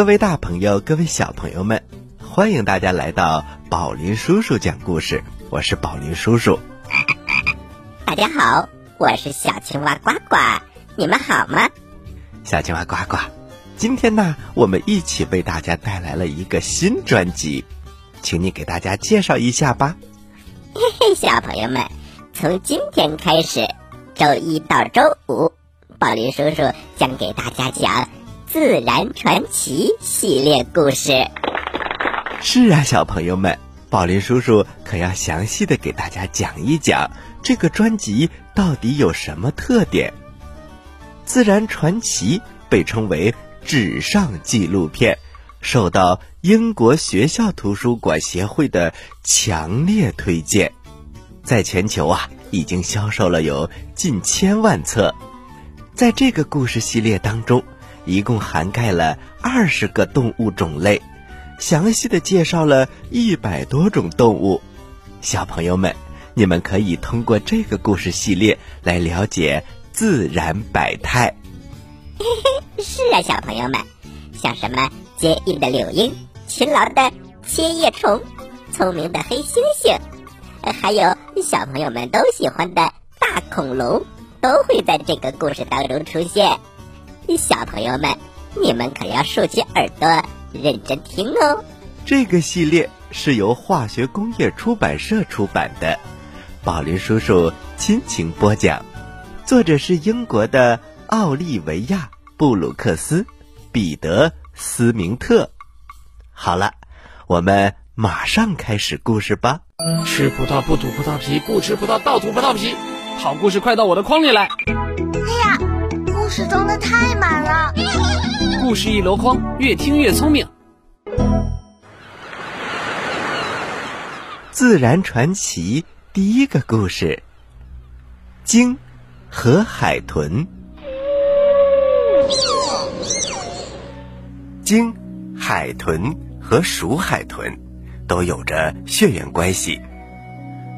各位大朋友，各位小朋友们，欢迎大家来到宝林叔叔讲故事。我是宝林叔叔。大家好，我是小青蛙呱呱，你们好吗？小青蛙呱呱，今天呢，我们一起为大家带来了一个新专辑，请你给大家介绍一下吧。嘿嘿，小朋友们，从今天开始，周一到周五，宝林叔叔将给大家讲。自然传奇系列故事，是啊，小朋友们，宝林叔叔可要详细的给大家讲一讲这个专辑到底有什么特点。自然传奇被称为纸上纪录片，受到英国学校图书馆协会的强烈推荐，在全球啊已经销售了有近千万册。在这个故事系列当中。一共涵盖了二十个动物种类，详细的介绍了一百多种动物。小朋友们，你们可以通过这个故事系列来了解自然百态。嘿嘿，是啊，小朋友们，像什么坚硬的柳莺、勤劳的千叶虫、聪明的黑猩猩，还有小朋友们都喜欢的大恐龙，都会在这个故事当中出现。小朋友们，你们可要竖起耳朵，认真听哦。这个系列是由化学工业出版社出版的，宝林叔叔亲情播讲，作者是英国的奥利维亚·布鲁克斯、彼得·斯明特。好了，我们马上开始故事吧。吃葡萄不吐葡萄皮，不吃葡萄倒吐葡萄皮。好故事快到我的筐里来。故事装的太满了，故事一箩筐，越听越聪明。自然传奇第一个故事：鲸和海豚。鲸、海豚和鼠海豚都有着血缘关系，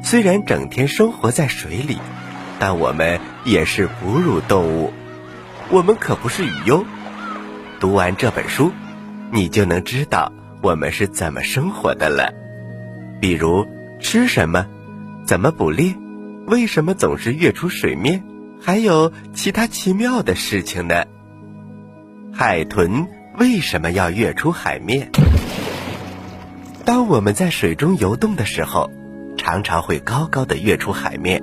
虽然整天生活在水里，但我们也是哺乳动物。我们可不是鱼哟！读完这本书，你就能知道我们是怎么生活的了。比如吃什么，怎么捕猎，为什么总是跃出水面，还有其他奇妙的事情呢？海豚为什么要跃出海面？当我们在水中游动的时候，常常会高高的跃出海面，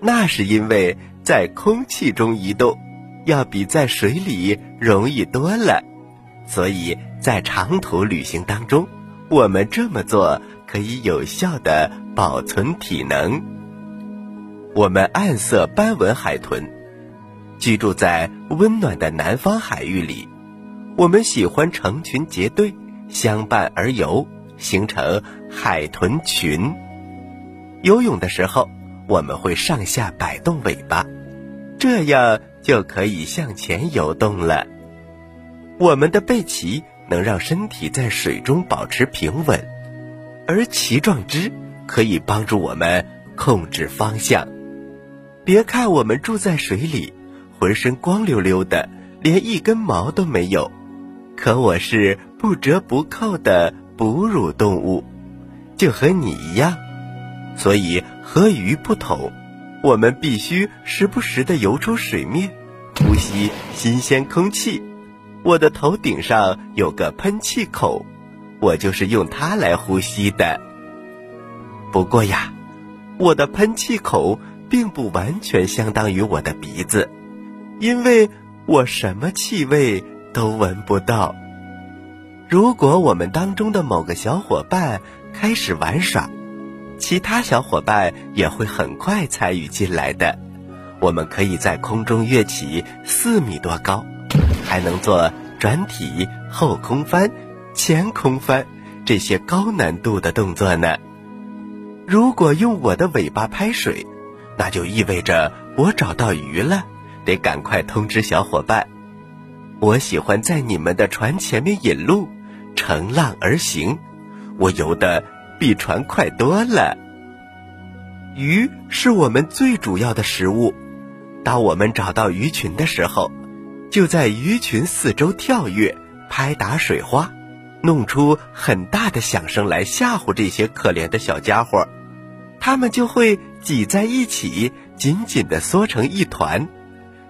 那是因为在空气中移动。要比在水里容易多了，所以在长途旅行当中，我们这么做可以有效的保存体能。我们暗色斑纹海豚居住在温暖的南方海域里，我们喜欢成群结队相伴而游，形成海豚群。游泳的时候，我们会上下摆动尾巴，这样。就可以向前游动了。我们的背鳍能让身体在水中保持平稳，而鳍状肢可以帮助我们控制方向。别看我们住在水里，浑身光溜溜的，连一根毛都没有，可我是不折不扣的哺乳动物，就和你一样。所以和鱼不同。我们必须时不时的游出水面，呼吸新鲜空气。我的头顶上有个喷气口，我就是用它来呼吸的。不过呀，我的喷气口并不完全相当于我的鼻子，因为我什么气味都闻不到。如果我们当中的某个小伙伴开始玩耍，其他小伙伴也会很快参与进来的。我们可以在空中跃起四米多高，还能做转体、后空翻、前空翻这些高难度的动作呢。如果用我的尾巴拍水，那就意味着我找到鱼了，得赶快通知小伙伴。我喜欢在你们的船前面引路，乘浪而行。我游的。比船快多了。鱼是我们最主要的食物。当我们找到鱼群的时候，就在鱼群四周跳跃，拍打水花，弄出很大的响声来吓唬这些可怜的小家伙，它们就会挤在一起，紧紧地缩成一团，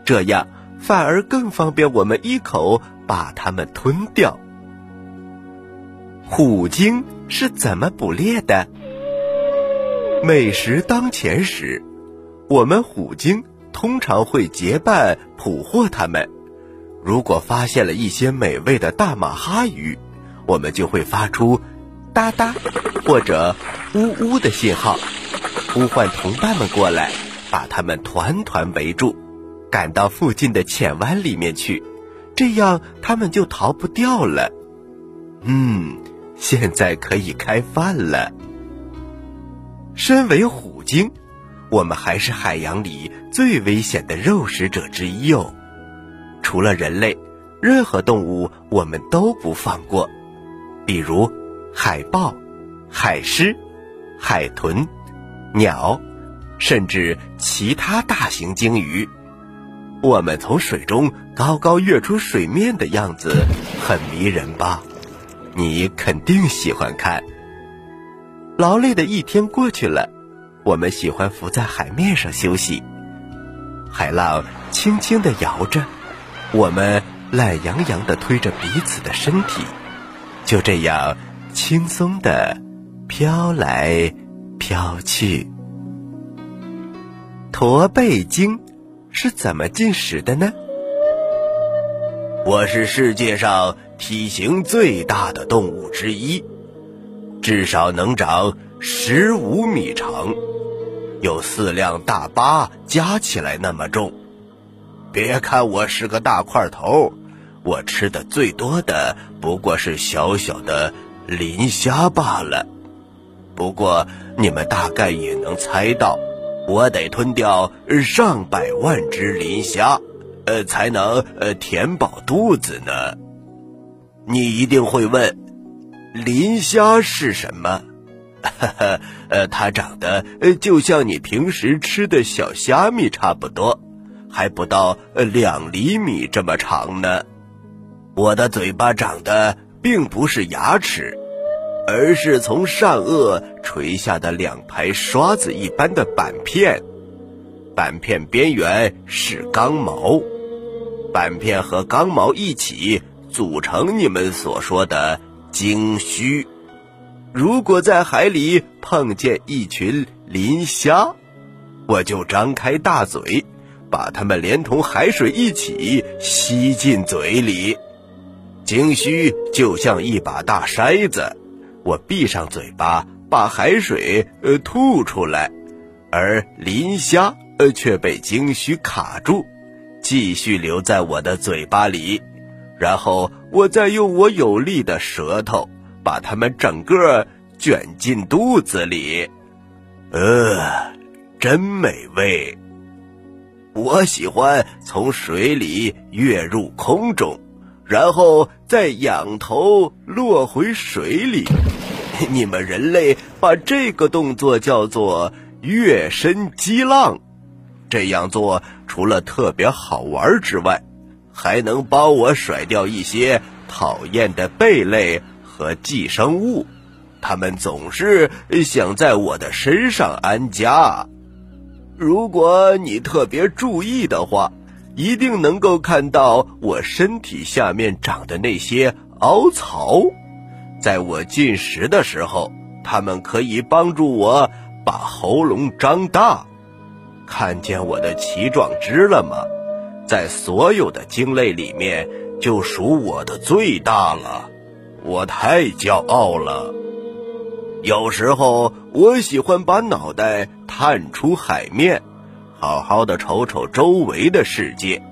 这样反而更方便我们一口把它们吞掉。虎鲸是怎么捕猎的？美食当前时，我们虎鲸通常会结伴捕获它们。如果发现了一些美味的大马哈鱼，我们就会发出“哒哒”或者“呜呜”的信号，呼唤同伴们过来，把它们团团围住，赶到附近的浅湾里面去，这样它们就逃不掉了。嗯，现在可以开饭了。身为虎鲸，我们还是海洋里最危险的肉食者之一哦。除了人类，任何动物我们都不放过，比如海豹、海狮、海豚、鸟，甚至其他大型鲸鱼。我们从水中高高跃出水面的样子很迷人吧？你肯定喜欢看。劳累的一天过去了，我们喜欢浮在海面上休息，海浪轻轻地摇着。我们懒洋洋地推着彼此的身体，就这样轻松地飘来飘去。驼背鲸是怎么进食的呢？我是世界上体型最大的动物之一，至少能长十五米长，有四辆大巴加起来那么重。别看我是个大块头，我吃的最多的不过是小小的磷虾罢了。不过你们大概也能猜到，我得吞掉上百万只磷虾，呃，才能呃填饱肚子呢。你一定会问，磷虾是什么？哈哈，呃，它长得就像你平时吃的小虾米差不多。还不到两厘米这么长呢。我的嘴巴长的并不是牙齿，而是从上颚垂下的两排刷子一般的板片。板片边缘是刚毛，板片和刚毛一起组成你们所说的鲸须。如果在海里碰见一群磷虾，我就张开大嘴。把它们连同海水一起吸进嘴里，鲸须就像一把大筛子，我闭上嘴巴，把海水呃吐出来，而磷虾呃却被鲸须卡住，继续留在我的嘴巴里，然后我再用我有力的舌头把它们整个卷进肚子里，呃，真美味。我喜欢从水里跃入空中，然后再仰头落回水里。你们人类把这个动作叫做跃身激浪。这样做除了特别好玩之外，还能帮我甩掉一些讨厌的贝类和寄生物。它们总是想在我的身上安家。如果你特别注意的话，一定能够看到我身体下面长的那些凹槽。在我进食的时候，它们可以帮助我把喉咙张大。看见我的鳍状肢了吗？在所有的鲸类里面，就属我的最大了。我太骄傲了。有时候，我喜欢把脑袋。探出海面，好好的瞅瞅周围的世界，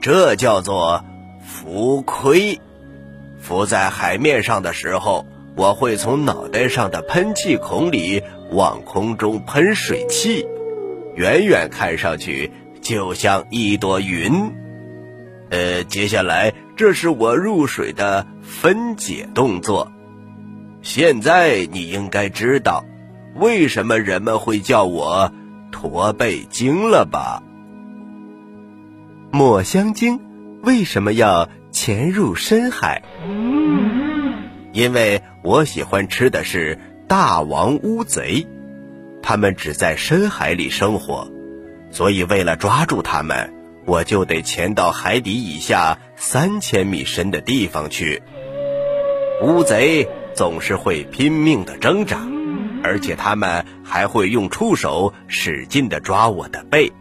这叫做浮亏。浮在海面上的时候，我会从脑袋上的喷气孔里往空中喷水汽，远远看上去就像一朵云。呃，接下来这是我入水的分解动作。现在你应该知道。为什么人们会叫我驼背鲸了吧？抹香鲸为什么要潜入深海。因为我喜欢吃的是大王乌贼，它们只在深海里生活，所以为了抓住它们，我就得潜到海底以下三千米深的地方去。乌贼总是会拼命的挣扎，而且它们还会用触手使劲的抓我的背。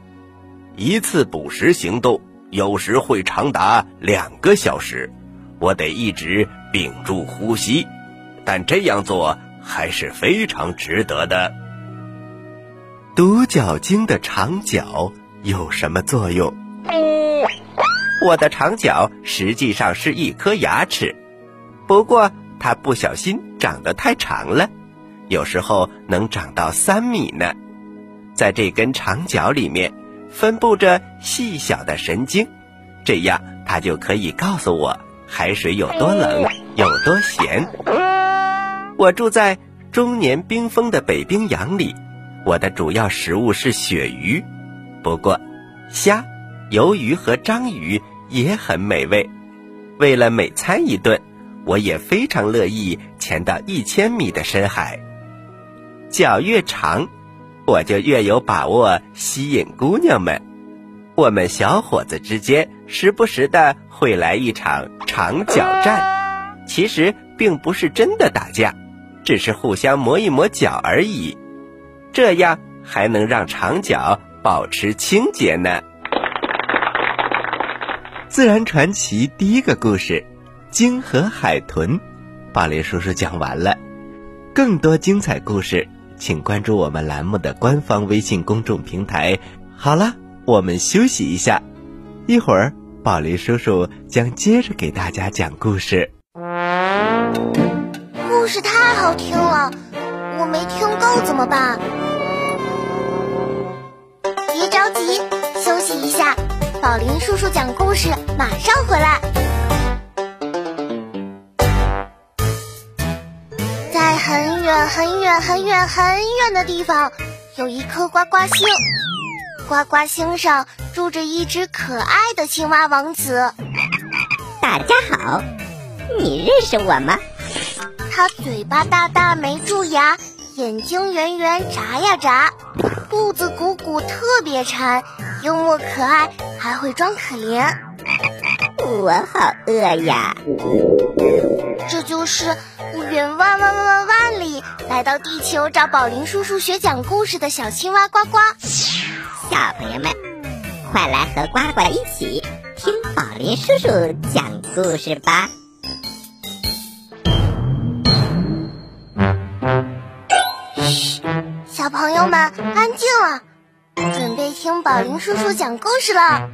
一次捕食行动有时会长达两个小时，我得一直。屏住呼吸，但这样做还是非常值得的。独角鲸的长角有什么作用？我的长角实际上是一颗牙齿，不过它不小心长得太长了，有时候能长到三米呢。在这根长角里面，分布着细小的神经，这样它就可以告诉我。海水有多冷，有多咸。我住在终年冰封的北冰洋里，我的主要食物是鳕鱼，不过虾、鱿鱼和章鱼也很美味。为了每餐一顿，我也非常乐意潜到一千米的深海。脚越长，我就越有把握吸引姑娘们。我们小伙子之间时不时的会来一场长脚战，其实并不是真的打架，只是互相磨一磨脚而已，这样还能让长脚保持清洁呢。自然传奇第一个故事《鲸和海豚》，宝林叔叔讲完了。更多精彩故事，请关注我们栏目的官方微信公众平台。好了。我们休息一下，一会儿宝林叔叔将接着给大家讲故事。故事太好听了，没听够怎么办？别着急，休息一下，宝林叔叔讲故事马上回来。在很远很远很远很远的地方，有一颗呱呱星。呱呱星上住着一只可爱的青蛙王子。大家好，你认识我吗？他嘴巴大大没蛀牙，眼睛圆圆眨呀眨，肚子鼓鼓特别馋，幽默可爱，还会装可怜。我好饿呀！这就是远万万万万万里来到地球找宝林叔叔学讲故事的小青蛙呱呱。小朋友们，快来和呱呱一起听宝林叔叔讲故事吧！小朋友们安静了，准备听宝林叔叔讲故事了。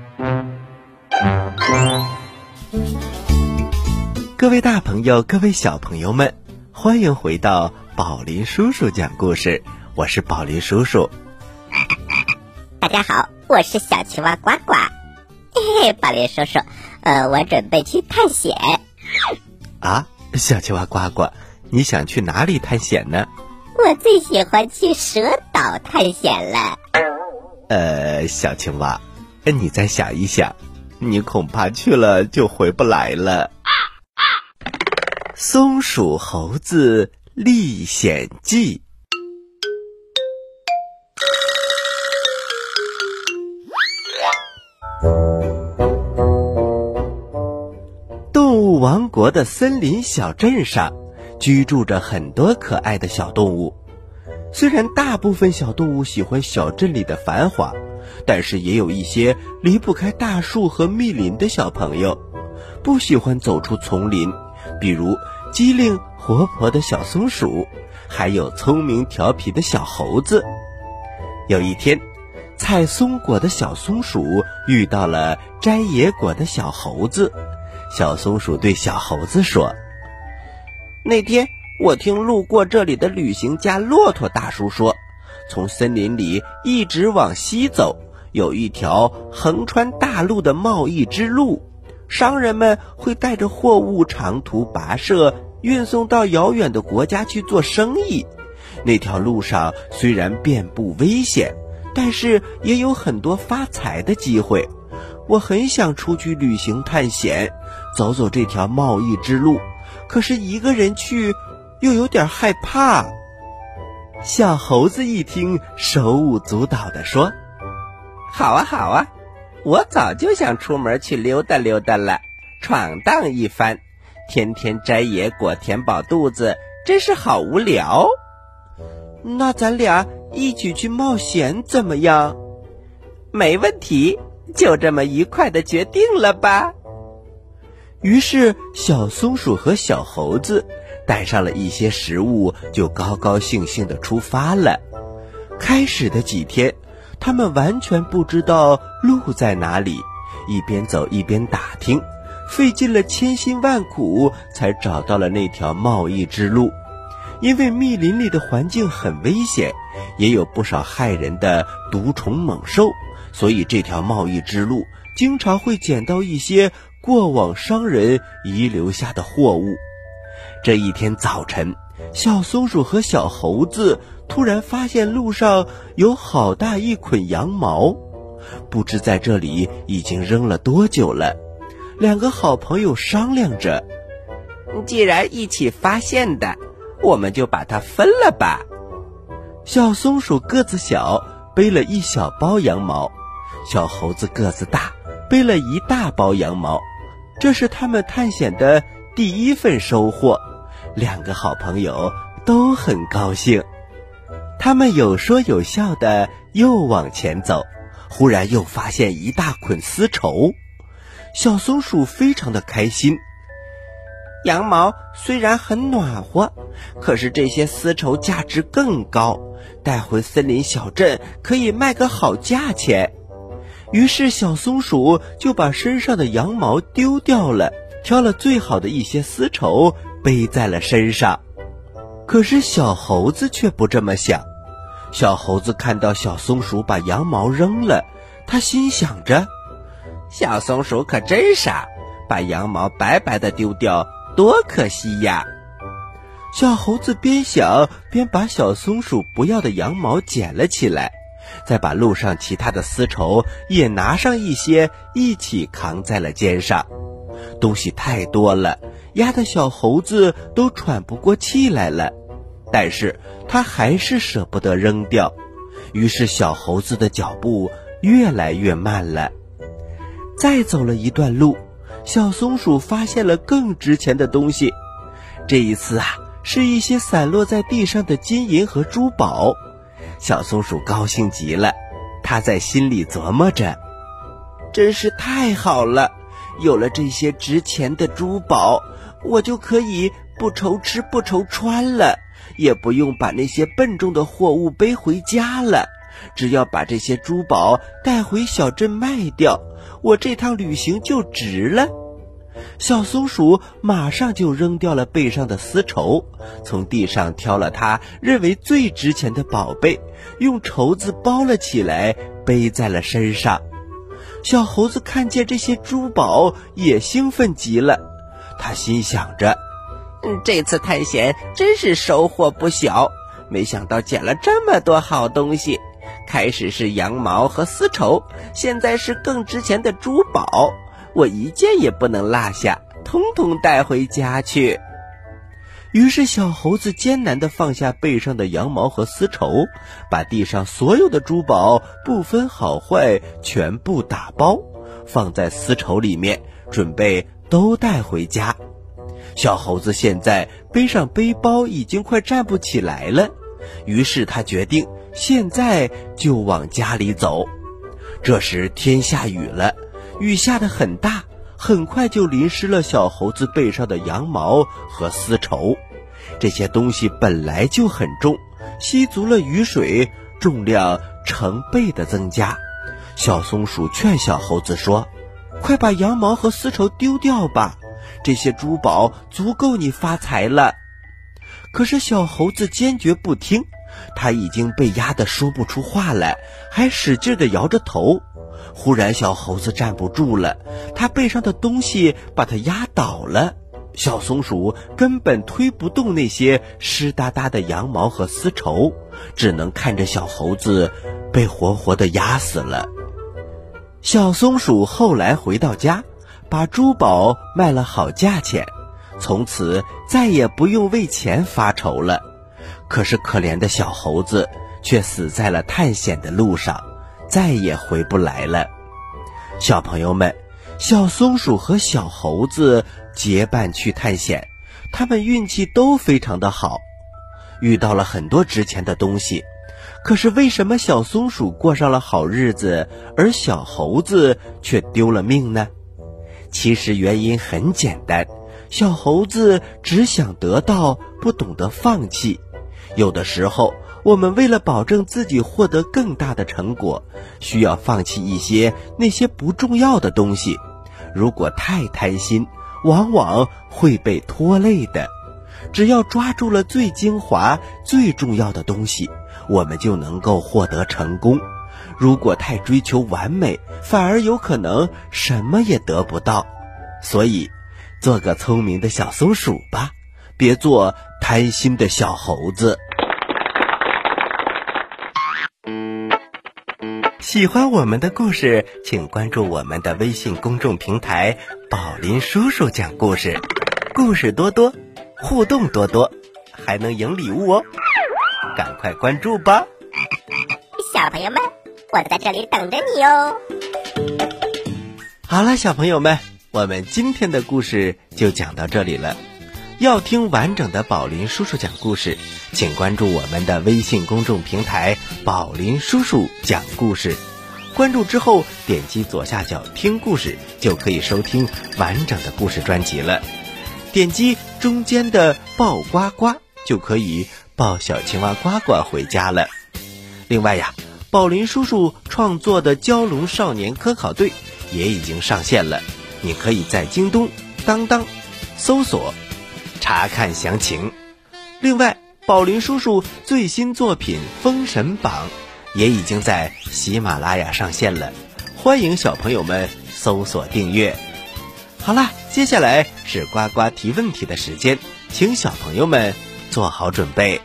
各位大朋友，各位小朋友们，欢迎回到宝林叔叔讲故事，我是宝林叔叔。大家好，我是小青蛙呱呱。嘿嘿，宝林叔叔，呃，我准备去探险。啊，小青蛙呱呱，你想去哪里探险呢？我最喜欢去蛇岛探险了。呃，小青蛙，你再想一想，你恐怕去了就回不来了。松鼠猴子历险记。动物王国的森林小镇上，居住着很多可爱的小动物。虽然大部分小动物喜欢小镇里的繁华，但是也有一些离不开大树和密林的小朋友，不喜欢走出丛林。比如机灵活泼的小松鼠，还有聪明调皮的小猴子。有一天，采松果的小松鼠遇到了摘野果的小猴子。小松鼠对小猴子说：“那天我听路过这里的旅行家骆驼大叔说，从森林里一直往西走，有一条横穿大陆的贸易之路，商人们会带着货物长途跋涉，运送到遥远的国家去做生意。那条路上虽然遍布危险，但是也有很多发财的机会。我很想出去旅行探险。”走走这条贸易之路，可是一个人去又有点害怕。小猴子一听，手舞足蹈地说：“好啊，好啊，我早就想出门去溜达溜达了，闯荡一番。天天摘野果填饱肚子，真是好无聊。那咱俩一起去冒险怎么样？没问题，就这么愉快的决定了吧。”于是，小松鼠和小猴子。带上了一些食物，就高高兴兴地出发了。开始的几天，他们完全不知道路在哪里，一边走一边打听，费尽了千辛万苦才找到了那条贸易之路。因为密林里的环境很危险，也有不少害人的毒虫猛兽，所以这条贸易之路经常会捡到一些过往商人遗留下的货物。这一天早晨，小松鼠和小猴子突然发现路上有好大一捆羊毛，不知在这里已经扔了多久了。两个好朋友商量着，既然一起发现的，我们就把它分了吧。小松鼠个子小，背了一小包羊毛；小猴子个子大，背了一大包羊毛。这是他们探险的。第一份收获，两个好朋友都很高兴。他们有说有笑的又往前走，忽然又发现一大捆丝绸。小松鼠非常的开心。羊毛虽然很暖和，可是这些丝绸价值更高，带回森林小镇可以卖个好价钱。于是小松鼠就把身上的羊毛丢掉了。挑了最好的一些丝绸背在了身上，可是小猴子却不这么想。小猴子看到小松鼠把羊毛扔了，他心想着：“小松鼠可真傻，把羊毛白白的丢掉，多可惜呀！”小猴子边想边把小松鼠不要的羊毛捡了起来，再把路上其他的丝绸也拿上一些，一起扛在了肩上。东西太多了，压得小猴子都喘不过气来了。但是他还是舍不得扔掉，于是小猴子的脚步越来越慢了。再走了一段路，小松鼠发现了更值钱的东西。这一次啊，是一些散落在地上的金银和珠宝。小松鼠高兴极了，它在心里琢磨着：真是太好了。有了这些值钱的珠宝，我就可以不愁吃不愁穿了，也不用把那些笨重的货物背回家了。只要把这些珠宝带回小镇卖掉，我这趟旅行就值了。小松鼠马上就扔掉了背上的丝绸，从地上挑了它认为最值钱的宝贝，用绸子包了起来，背在了身上。小猴子看见这些珠宝，也兴奋极了。他心想着：“嗯，这次探险真是收获不小。没想到捡了这么多好东西。开始是羊毛和丝绸，现在是更值钱的珠宝。我一件也不能落下，通通带回家去。”于是，小猴子艰难地放下背上的羊毛和丝绸，把地上所有的珠宝不分好坏全部打包，放在丝绸里面，准备都带回家。小猴子现在背上背包已经快站不起来了，于是他决定现在就往家里走。这时天下雨了，雨下得很大。很快就淋湿了小猴子背上的羊毛和丝绸，这些东西本来就很重，吸足了雨水，重量成倍的增加。小松鼠劝小猴子说：“快把羊毛和丝绸丢掉吧，这些珠宝足够你发财了。”可是小猴子坚决不听，他已经被压得说不出话来，还使劲地摇着头。忽然，小猴子站不住了，它背上的东西把它压倒了。小松鼠根本推不动那些湿哒哒的羊毛和丝绸，只能看着小猴子被活活的压死了。小松鼠后来回到家，把珠宝卖了好价钱，从此再也不用为钱发愁了。可是可怜的小猴子却死在了探险的路上，再也回不来了。小朋友们，小松鼠和小猴子结伴去探险，他们运气都非常的好，遇到了很多值钱的东西。可是为什么小松鼠过上了好日子，而小猴子却丢了命呢？其实原因很简单，小猴子只想得到，不懂得放弃。有的时候，我们为了保证自己获得更大的成果，需要放弃一些那些不重要的东西。如果太贪心，往往会被拖累的。只要抓住了最精华、最重要的东西，我们就能够获得成功。如果太追求完美，反而有可能什么也得不到。所以，做个聪明的小松鼠吧，别做贪心的小猴子。喜欢我们的故事，请关注我们的微信公众平台“宝林叔叔讲故事”，故事多多，互动多多，还能赢礼物哦！赶快关注吧！小朋友们，我在这里等着你哦。好了，小朋友们，我们今天的故事就讲到这里了。要听完整的宝林叔叔讲故事，请关注我们的微信公众平台“宝林叔叔讲故事”。关注之后，点击左下角听故事，就可以收听完整的故事专辑了。点击中间的抱呱呱，就可以抱小青蛙呱呱回家了。另外呀，宝林叔叔创作的蛟龙少年科考队也已经上线了，你可以在京东、当当搜索。查看详情。另外，宝林叔叔最新作品《封神榜》也已经在喜马拉雅上线了，欢迎小朋友们搜索订阅。好啦，接下来是呱呱提问题的时间，请小朋友们做好准备。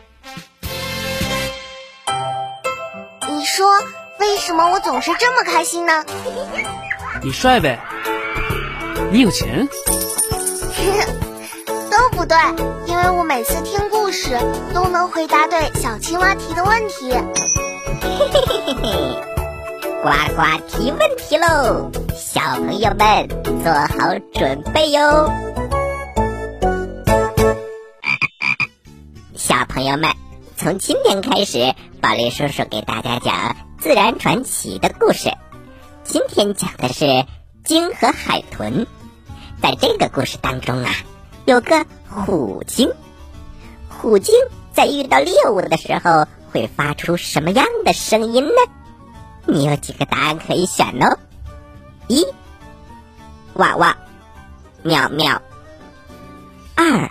你说为什么我总是这么开心呢？你帅呗，你有钱。不对，因为我每次听故事都能回答对小青蛙提的问题。嘿嘿嘿嘿嘿，呱呱提问题喽！小朋友们做好准备哟。小朋友们，从今天开始，宝林叔叔给大家讲自然传奇的故事。今天讲的是鲸和海豚。在这个故事当中啊。有个虎鲸，虎鲸在遇到猎物的时候会发出什么样的声音呢？你有几个答案可以选哦：一，哇哇，喵喵；二，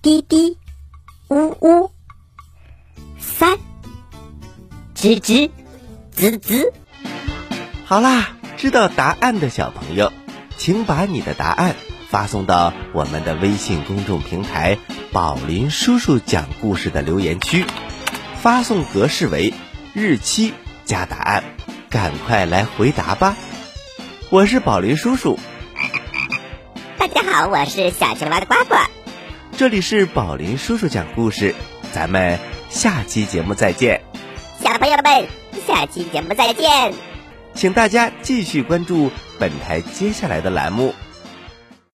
滴滴，呜呜；三，吱吱，滋滋。好啦，知道答案的小朋友，请把你的答案。发送到我们的微信公众平台“宝林叔叔讲故事”的留言区，发送格式为日期加答案，赶快来回答吧！我是宝林叔叔，大家好，我是小青蛙的呱呱，这里是宝林叔叔讲故事，咱们下期节目再见，小朋友们，下期节目再见，请大家继续关注本台接下来的栏目。